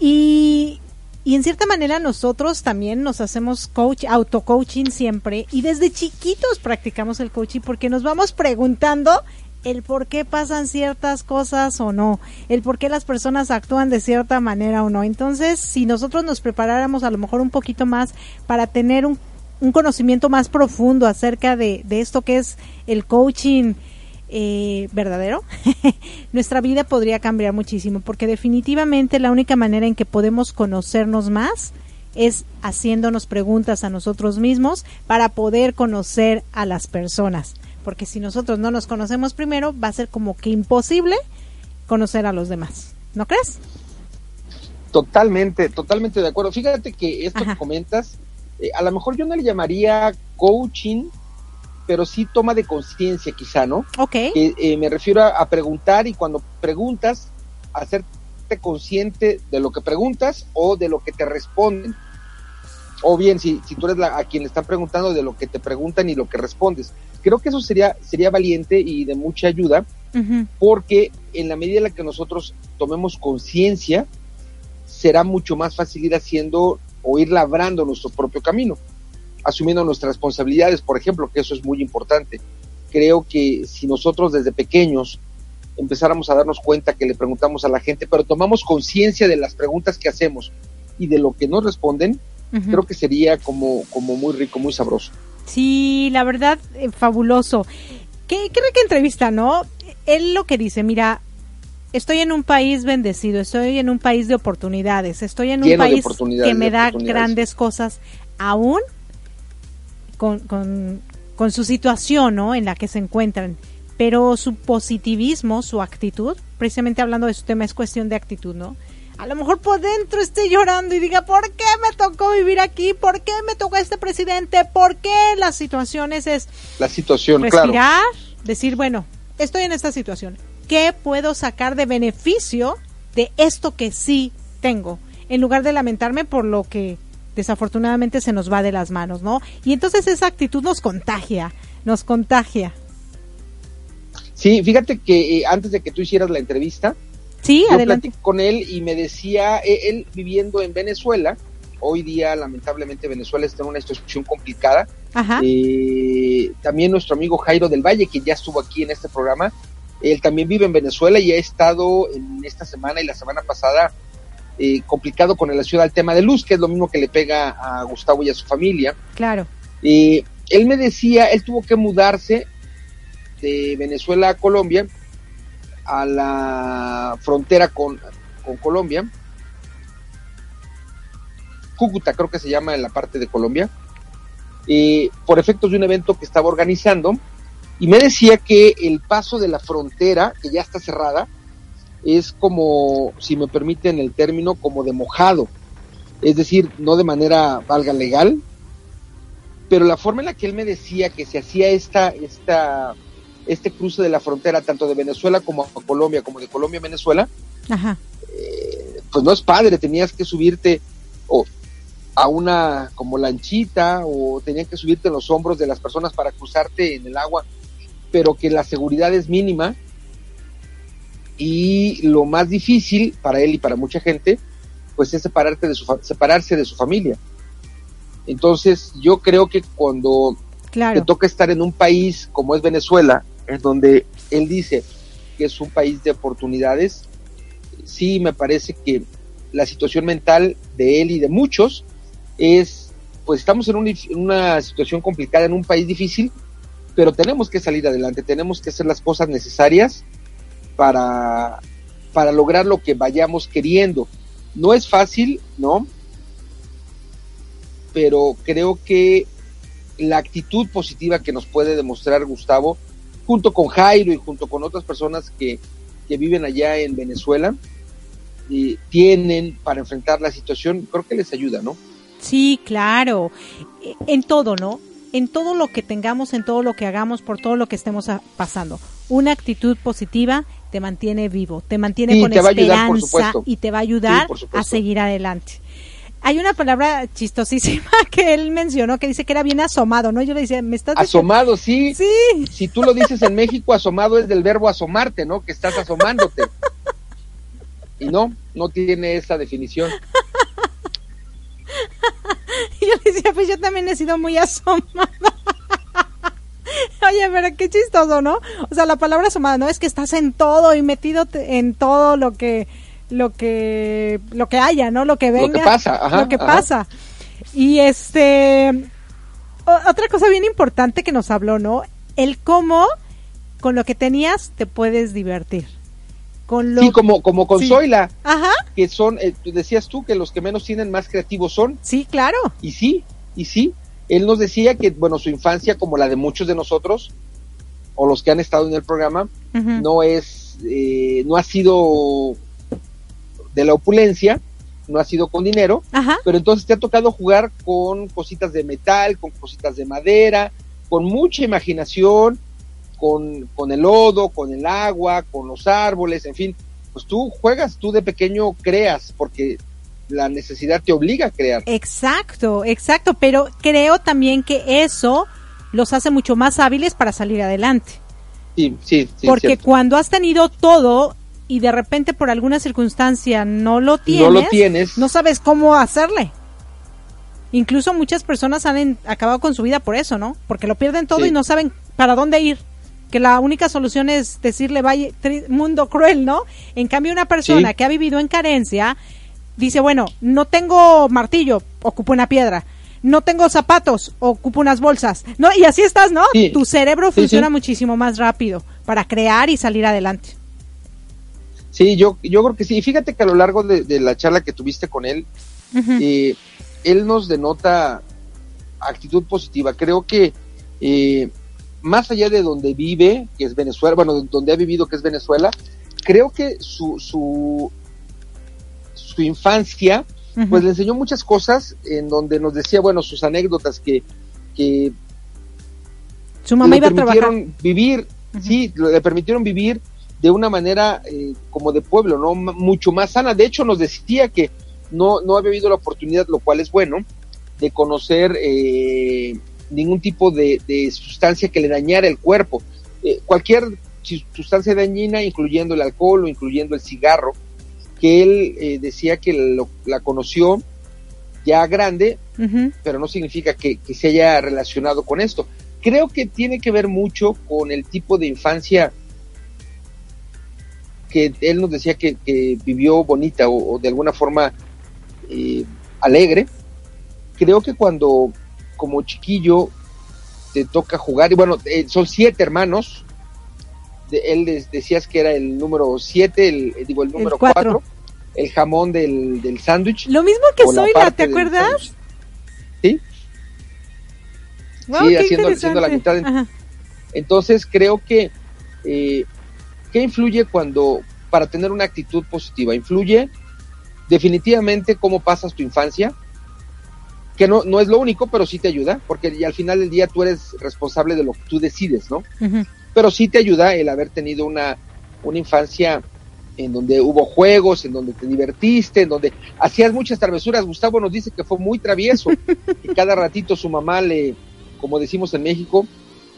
Y, y en cierta manera nosotros también nos hacemos coach, auto-coaching siempre y desde chiquitos practicamos el coaching porque nos vamos preguntando el por qué pasan ciertas cosas o no, el por qué las personas actúan de cierta manera o no. Entonces, si nosotros nos preparáramos a lo mejor un poquito más para tener un, un conocimiento más profundo acerca de, de esto que es el coaching, eh, verdadero, nuestra vida podría cambiar muchísimo, porque definitivamente la única manera en que podemos conocernos más es haciéndonos preguntas a nosotros mismos para poder conocer a las personas. Porque si nosotros no nos conocemos primero, va a ser como que imposible conocer a los demás. ¿No crees? Totalmente, totalmente de acuerdo. Fíjate que esto que comentas, eh, a lo mejor yo no le llamaría coaching, pero sí toma de conciencia quizá, ¿no? Ok. Eh, eh, me refiero a, a, preguntar y cuando preguntas, hacerte consciente de lo que preguntas o de lo que te responden. O bien, si, si tú eres la, a quien le están preguntando de lo que te preguntan y lo que respondes. Creo que eso sería, sería valiente y de mucha ayuda, uh -huh. porque en la medida en la que nosotros tomemos conciencia, será mucho más fácil ir haciendo o ir labrando nuestro propio camino asumiendo nuestras responsabilidades, por ejemplo, que eso es muy importante. Creo que si nosotros desde pequeños empezáramos a darnos cuenta que le preguntamos a la gente, pero tomamos conciencia de las preguntas que hacemos y de lo que nos responden, uh -huh. creo que sería como, como muy rico, muy sabroso. Sí, la verdad, eh, fabuloso. ¿Qué, qué rica entrevista, ¿no? Él lo que dice, mira, estoy en un país bendecido, estoy en un país de oportunidades, estoy en un Lleno país que me da grandes cosas, aún con, con, con, su situación ¿no? en la que se encuentran. Pero su positivismo, su actitud, precisamente hablando de su tema, es cuestión de actitud, ¿no? A lo mejor por dentro esté llorando y diga, ¿por qué me tocó vivir aquí? ¿Por qué me tocó este presidente? ¿Por qué las situaciones es... La situación, respirar, claro. decir, bueno, estoy en esta situación. ¿Qué puedo sacar de beneficio de esto que sí tengo? En lugar de lamentarme por lo que desafortunadamente se nos va de las manos, ¿no? Y entonces esa actitud nos contagia, nos contagia. Sí, fíjate que eh, antes de que tú hicieras la entrevista, sí, yo adelante. platiqué con él y me decía, eh, él viviendo en Venezuela, hoy día lamentablemente Venezuela está en una situación complicada. Ajá. Eh, también nuestro amigo Jairo del Valle, que ya estuvo aquí en este programa, él también vive en Venezuela y ha estado en esta semana y la semana pasada eh, complicado con relación al tema de luz, que es lo mismo que le pega a Gustavo y a su familia. Claro. Eh, él me decía, él tuvo que mudarse de Venezuela a Colombia, a la frontera con, con Colombia, Cúcuta creo que se llama en la parte de Colombia, eh, por efectos de un evento que estaba organizando, y me decía que el paso de la frontera, que ya está cerrada, es como, si me permiten el término, como de mojado. es decir, no de manera, valga, legal, pero la forma en la que él me decía que se hacía esta, esta, este cruce de la frontera, tanto de Venezuela como a Colombia, como de Colombia a Venezuela, Ajá. pues no es padre, tenías que subirte o a una como lanchita o tenías que subirte en los hombros de las personas para cruzarte en el agua, pero que la seguridad es mínima y lo más difícil para él y para mucha gente, pues es separarte de su fa- separarse de su familia. Entonces, yo creo que cuando Claro. te toca estar en un país como es Venezuela, en donde él dice que es un país de oportunidades, sí me parece que la situación mental de él y de muchos es, pues estamos en, un- en una situación complicada, en un país difícil, pero tenemos que salir adelante, tenemos que hacer las cosas necesarias para, para lograr lo que vayamos queriendo. No es fácil, ¿no? Pero creo que la actitud positiva que nos puede demostrar Gustavo, junto con Jairo y junto con otras personas que, que viven allá en Venezuela, y tienen para enfrentar la situación, creo que les ayuda, ¿no? Sí, claro. En todo, ¿no? En todo lo que tengamos, en todo lo que hagamos, por todo lo que estemos pasando. Una actitud positiva te mantiene vivo, te mantiene Sí, con te ayudar, esperanza y te va a ayudar a seguir adelante. Hay una palabra chistosísima que él mencionó que dice que era bien asomado, ¿no? Yo le decía, ¿me estás diciendo- Asomado, sí. Sí. Si tú lo dices en México, asomado es del verbo asomarte, ¿no? Que estás asomándote. Y no, no tiene esa definición. Yo le decía, pues yo también he sido muy asomada. Oye, pero qué chistoso, ¿no? O sea, la palabra asomada, ¿no? Es que estás en todo y metido en todo lo que, lo que, lo que haya, ¿no? Lo que Lo que venga. pasa, ajá, Lo que ajá. pasa. Y este, otra cosa bien importante que nos habló, ¿no? El cómo con lo que tenías te puedes divertir. Con lo Sí, como, como con Sí. Zoila, Ajá, que son, eh, decías tú que los que menos tienen más creativos son, sí, claro. y sí, y sí. Él nos decía que, bueno, su infancia, como la de muchos de nosotros, o los que han estado en el programa, no es, eh, no ha sido de la opulencia, no ha sido con dinero, Ajá. pero entonces te ha tocado jugar con cositas de metal, con cositas de madera, con mucha imaginación, con, con el lodo, con el agua, con los árboles, en fin, pues tú juegas, tú de pequeño creas, porque la necesidad te obliga a crear. Exacto, exacto, pero creo también que eso los hace mucho más hábiles para salir adelante. Sí, sí, sí. Porque cierto. cuando has tenido todo y de repente por alguna circunstancia no lo tienes, No lo tienes. no sabes cómo hacerle. Incluso muchas personas han en- acabado con su vida por eso, ¿no? Porque lo pierden todo Sí. y no saben para dónde ir. Que la única solución es decirle, vaya, mundo cruel, ¿no? En cambio, una persona Sí. que ha vivido en carencia dice, bueno, no tengo martillo, ocupo una piedra. No tengo zapatos, ocupo unas bolsas. No, y así estás, ¿no? Sí. Tu cerebro Sí, funciona sí. muchísimo más rápido para crear y salir adelante. Sí, yo, yo creo que sí. Y fíjate que a lo largo de, de la charla que tuviste con él, eh, él nos denota actitud positiva. Creo que eh, más allá de donde vive, que es Venezuela, bueno, donde ha vivido, que es Venezuela, creo que su, su, su infancia, pues le enseñó muchas cosas en donde nos decía, bueno, sus anécdotas que, que Su mamá le iba a trabajar. permitieron vivir, sí, le permitieron vivir de una manera eh, como de pueblo, ¿no? M- mucho más sana. De hecho, nos decía que no, no había habido la oportunidad, lo cual es bueno, de conocer eh, ningún tipo de, de sustancia que le dañara el cuerpo. Eh, cualquier sus- sustancia dañina, incluyendo el alcohol o incluyendo el cigarro, que él eh, decía que lo- la conoció ya grande, pero no significa que, que se haya relacionado con esto. Creo que tiene que ver mucho con el tipo de infancia que él nos decía que, que vivió bonita o, o de alguna forma eh, alegre. Creo que cuando como chiquillo te toca jugar, y bueno, eh, son siete hermanos, de, él les decías que era el número siete, el, eh, digo el número cuatro. cuatro, el jamón del, del sándwich. Lo mismo que Zoila, ¿te acuerdas? Sí, Wow, sí, haciendo, haciendo la mitad. Entonces creo que eh, ¿qué influye cuando para tener una actitud positiva? Influye definitivamente cómo pasas tu infancia, que no, no es lo único, pero sí te ayuda, porque y al final del día tú eres responsable de lo que tú decides, ¿no? Pero sí te ayuda el haber tenido una, una infancia en donde hubo juegos, en donde te divertiste, en donde hacías muchas travesuras. Gustavo nos dice que fue muy travieso, y cada ratito su mamá le, como decimos en México,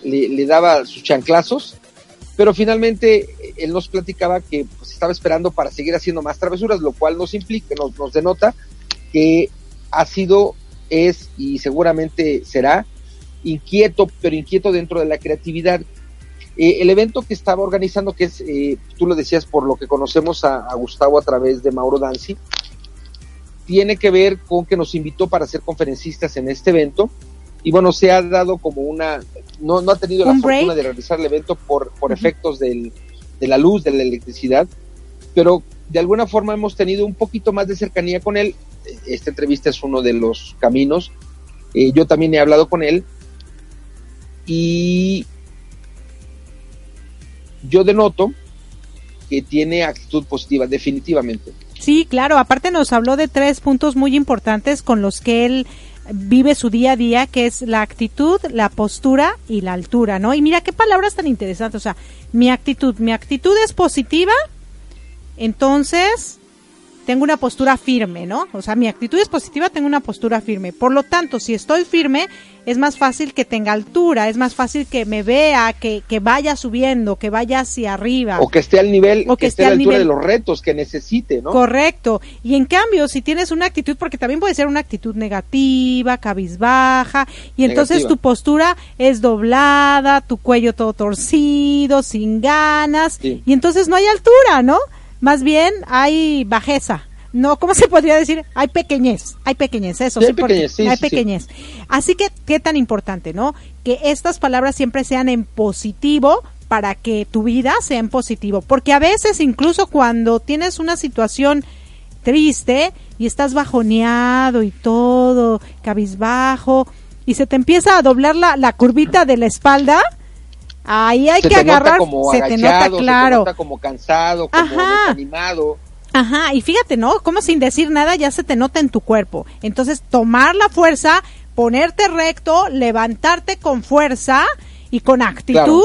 le, daba sus chanclazos, pero finalmente eh, él nos platicaba que pues, estaba esperando para seguir haciendo más travesuras, lo cual nos implica, nos, nos denota que ha sido, es y seguramente será inquieto, pero inquieto dentro de la creatividad. Eh, el evento que estaba organizando, que es, eh, tú lo decías por lo que conocemos a, a Gustavo a través de Mauro Danzi, tiene que ver con que nos invitó para ser conferencistas en este evento. Y bueno, se ha dado como una, no, no ha tenido la ¿Un fortuna de realizar el evento por, por efectos del, de la luz, de la electricidad, pero de alguna forma hemos tenido un poquito más de cercanía con él. Esta entrevista es uno de los caminos. Eh, yo también he hablado con él. Y yo denoto que tiene actitud positiva, definitivamente. Sí, claro, aparte nos habló de tres puntos muy importantes con los que él vive su día a día, que es la actitud, la postura y la altura, ¿no? Y mira qué palabras tan interesantes, o sea, mi actitud, mi actitud es positiva, entonces tengo una postura firme, ¿no? O sea, mi actitud es positiva, tengo una postura firme. Por lo tanto, si estoy firme, es más fácil que tenga altura, es más fácil que me vea, que, que vaya subiendo, que vaya hacia arriba. O que esté al nivel, O que, que esté esté a la al altura nivel. de los retos que necesite, ¿no? Correcto. Y en cambio, si tienes una actitud, porque también puede ser una actitud negativa, cabizbaja, y entonces Negativa. tu postura es doblada, tu cuello todo torcido, sin ganas, Sí. y entonces no hay altura, ¿no? Más bien hay bajeza. No, ¿cómo se podría decir? Hay pequeñez, hay pequeñez, eso Sí, hay porque pequeñez, sí, hay sí, sí. pequeñez. Así que, qué tan importante, ¿no? Que estas palabras siempre sean en positivo para que tu vida sea en positivo. Porque a veces, incluso cuando tienes una situación triste y estás bajoneado y todo, cabizbajo, y se te empieza a doblar la, la curvita de la espalda, ahí hay se que te nota agarrar, como se te nota claro. se te nota como cansado, como Ajá. desanimado. Ajá, y fíjate, ¿no? Como sin decir nada ya se te nota en tu cuerpo. Entonces, tomar la fuerza, ponerte recto, levantarte con fuerza y con actitud Claro.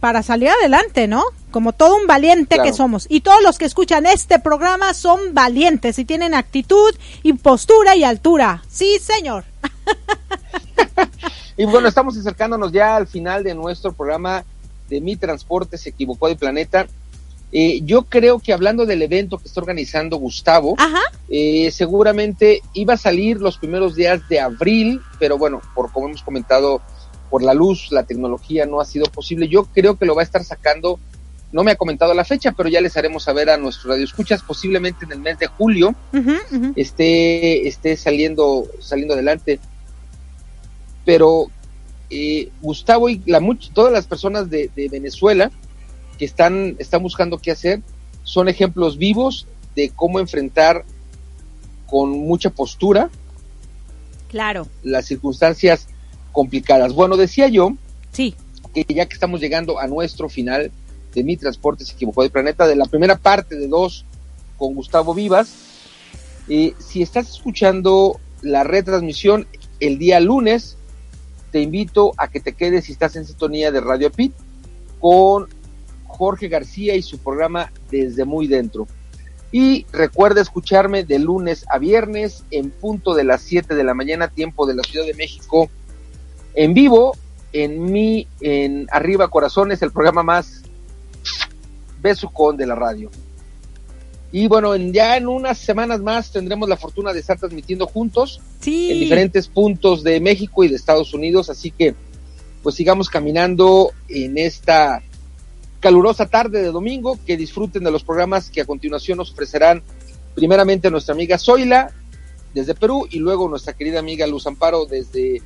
para salir adelante, ¿no? Como todo un valiente Claro. que somos. Y todos los que escuchan este programa son valientes y tienen actitud y postura y altura. Sí, señor. Y bueno, estamos acercándonos ya al final de nuestro programa de Mi Transporte se equivocó de planeta. Eh, yo creo que hablando del evento que está organizando Gustavo, eh, seguramente iba a salir los primeros días de abril, pero bueno, por como hemos comentado, por la luz, la tecnología no ha sido posible. Yo creo que lo va a estar sacando, no me ha comentado la fecha, pero ya les haremos saber a nuestros radioescuchas, posiblemente en el mes de julio esté, esté saliendo, saliendo adelante. Pero eh, Gustavo y la, much- todas las personas de, de Venezuela que están, están buscando qué hacer son ejemplos vivos de cómo enfrentar con mucha postura Claro. las circunstancias complicadas. Bueno, decía yo Sí. que ya que estamos llegando a nuestro final de Mi Transporte se equivocó de planeta, de la primera parte de dos con Gustavo Vivas, eh, si estás escuchando la retransmisión el día lunes, te invito a que te quedes si estás en sintonía de Radio Pit con Jorge García y su programa Desde Muy Dentro. Y recuerda escucharme de lunes a viernes en punto de las 7 de la mañana, tiempo de la Ciudad de México, en vivo, en mi, en Arriba Corazones, el programa más besucón de la radio. Y bueno, en, ya en unas semanas más tendremos la fortuna de estar transmitiendo juntos Sí. en diferentes puntos de México y de Estados Unidos, así que pues sigamos caminando en esta calurosa tarde de domingo, que disfruten de los programas que a continuación nos ofrecerán primeramente nuestra amiga Zoila desde Perú y luego nuestra querida amiga Luz Amparo desde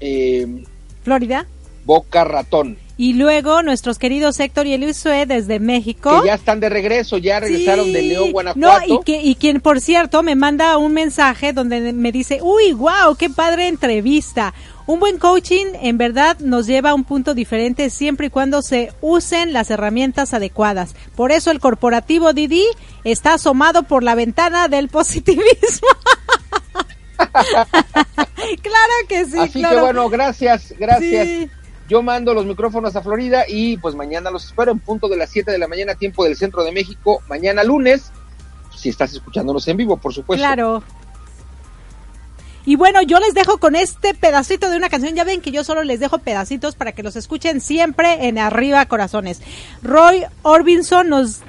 eh, Florida. Boca Ratón. Y luego nuestros queridos Héctor y Elisue desde México. Que ya están de regreso, ya regresaron de León, Guanajuato. No, y, que, y quien, por cierto, me manda un mensaje donde me dice, uy, wow, qué padre entrevista. Un buen coaching en verdad nos lleva a un punto diferente siempre y cuando se usen las herramientas adecuadas. Por eso el corporativo Didi está asomado por la ventana del positivismo. claro que sí. Así que bueno, gracias, gracias. Yo mando los micrófonos a Florida y pues mañana los espero en punto de las 7 de la mañana, tiempo del centro de México, mañana lunes, si estás escuchándonos en vivo, por supuesto. Claro. Y bueno, yo les dejo con este pedacito de una canción. Ya ven que yo solo les dejo pedacitos para que los escuchen siempre en Arriba Corazones. Roy Orbison nos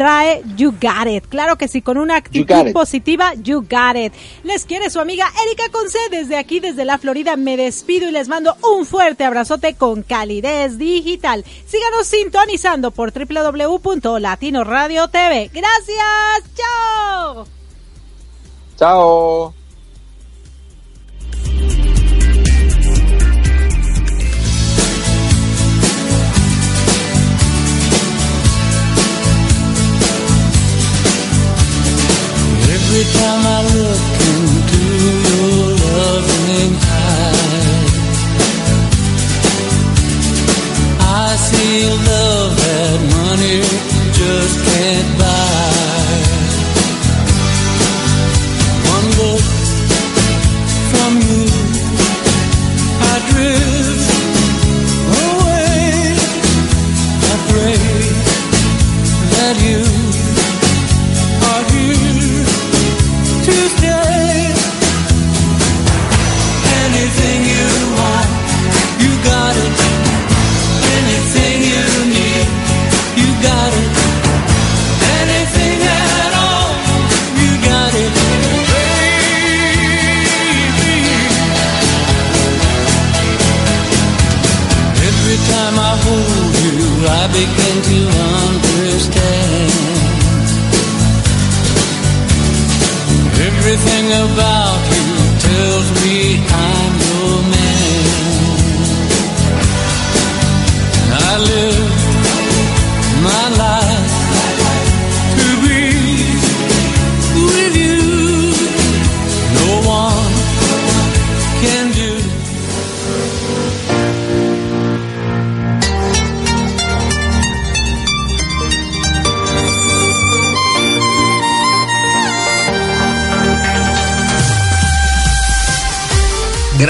trae You Got It. Claro que sí, con una actitud positiva, You Got It. Les quiere su amiga Erika Conce desde aquí, desde la Florida. Me despido y les mando un fuerte abrazote con calidez digital. Síganos sintonizando por www.latinoradio TV. Gracias, chao. Chao. Every time I look into your loving eyes, I see love that money just can't buy. One look from you, I drift away. I pray that you